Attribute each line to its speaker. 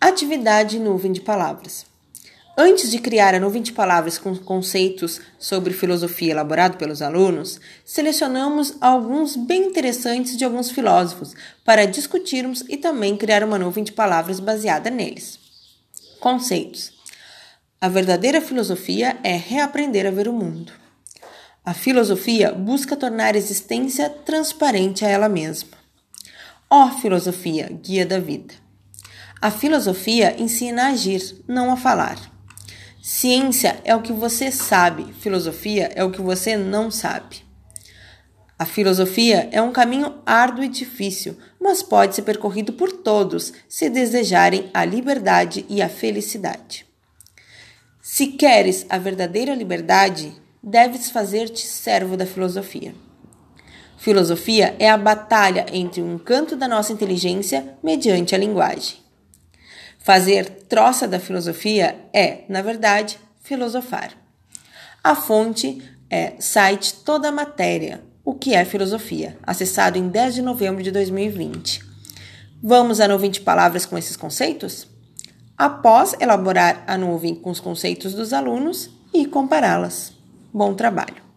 Speaker 1: Atividade nuvem de palavras. Antes de criar a nuvem de palavras com conceitos sobre filosofia elaborado pelos alunos, selecionamos alguns bem interessantes de alguns filósofos para discutirmos e também criar uma nuvem de palavras baseada neles. Conceitos: A verdadeira filosofia é reaprender a ver o mundo. A filosofia busca tornar a existência transparente a ela mesma. Ó oh, filosofia, guia da vida. A filosofia ensina a agir, não a falar. Ciência é o que você sabe, filosofia é o que você não sabe. A filosofia é um caminho árduo e difícil, mas pode ser percorrido por todos se desejarem a liberdade e a felicidade. Se queres a verdadeira liberdade, deves fazer-te servo da filosofia. Filosofia é a batalha entre o encanto da nossa inteligência mediante a linguagem. Fazer troça da filosofia é, na verdade, filosofar. A fonte é site Toda a Matéria, o que é filosofia, acessado em 10 de novembro de 2020. Vamos nuvem de palavras com esses conceitos? Após elaborar a nuvem com os conceitos dos alunos e compará-las. Bom trabalho!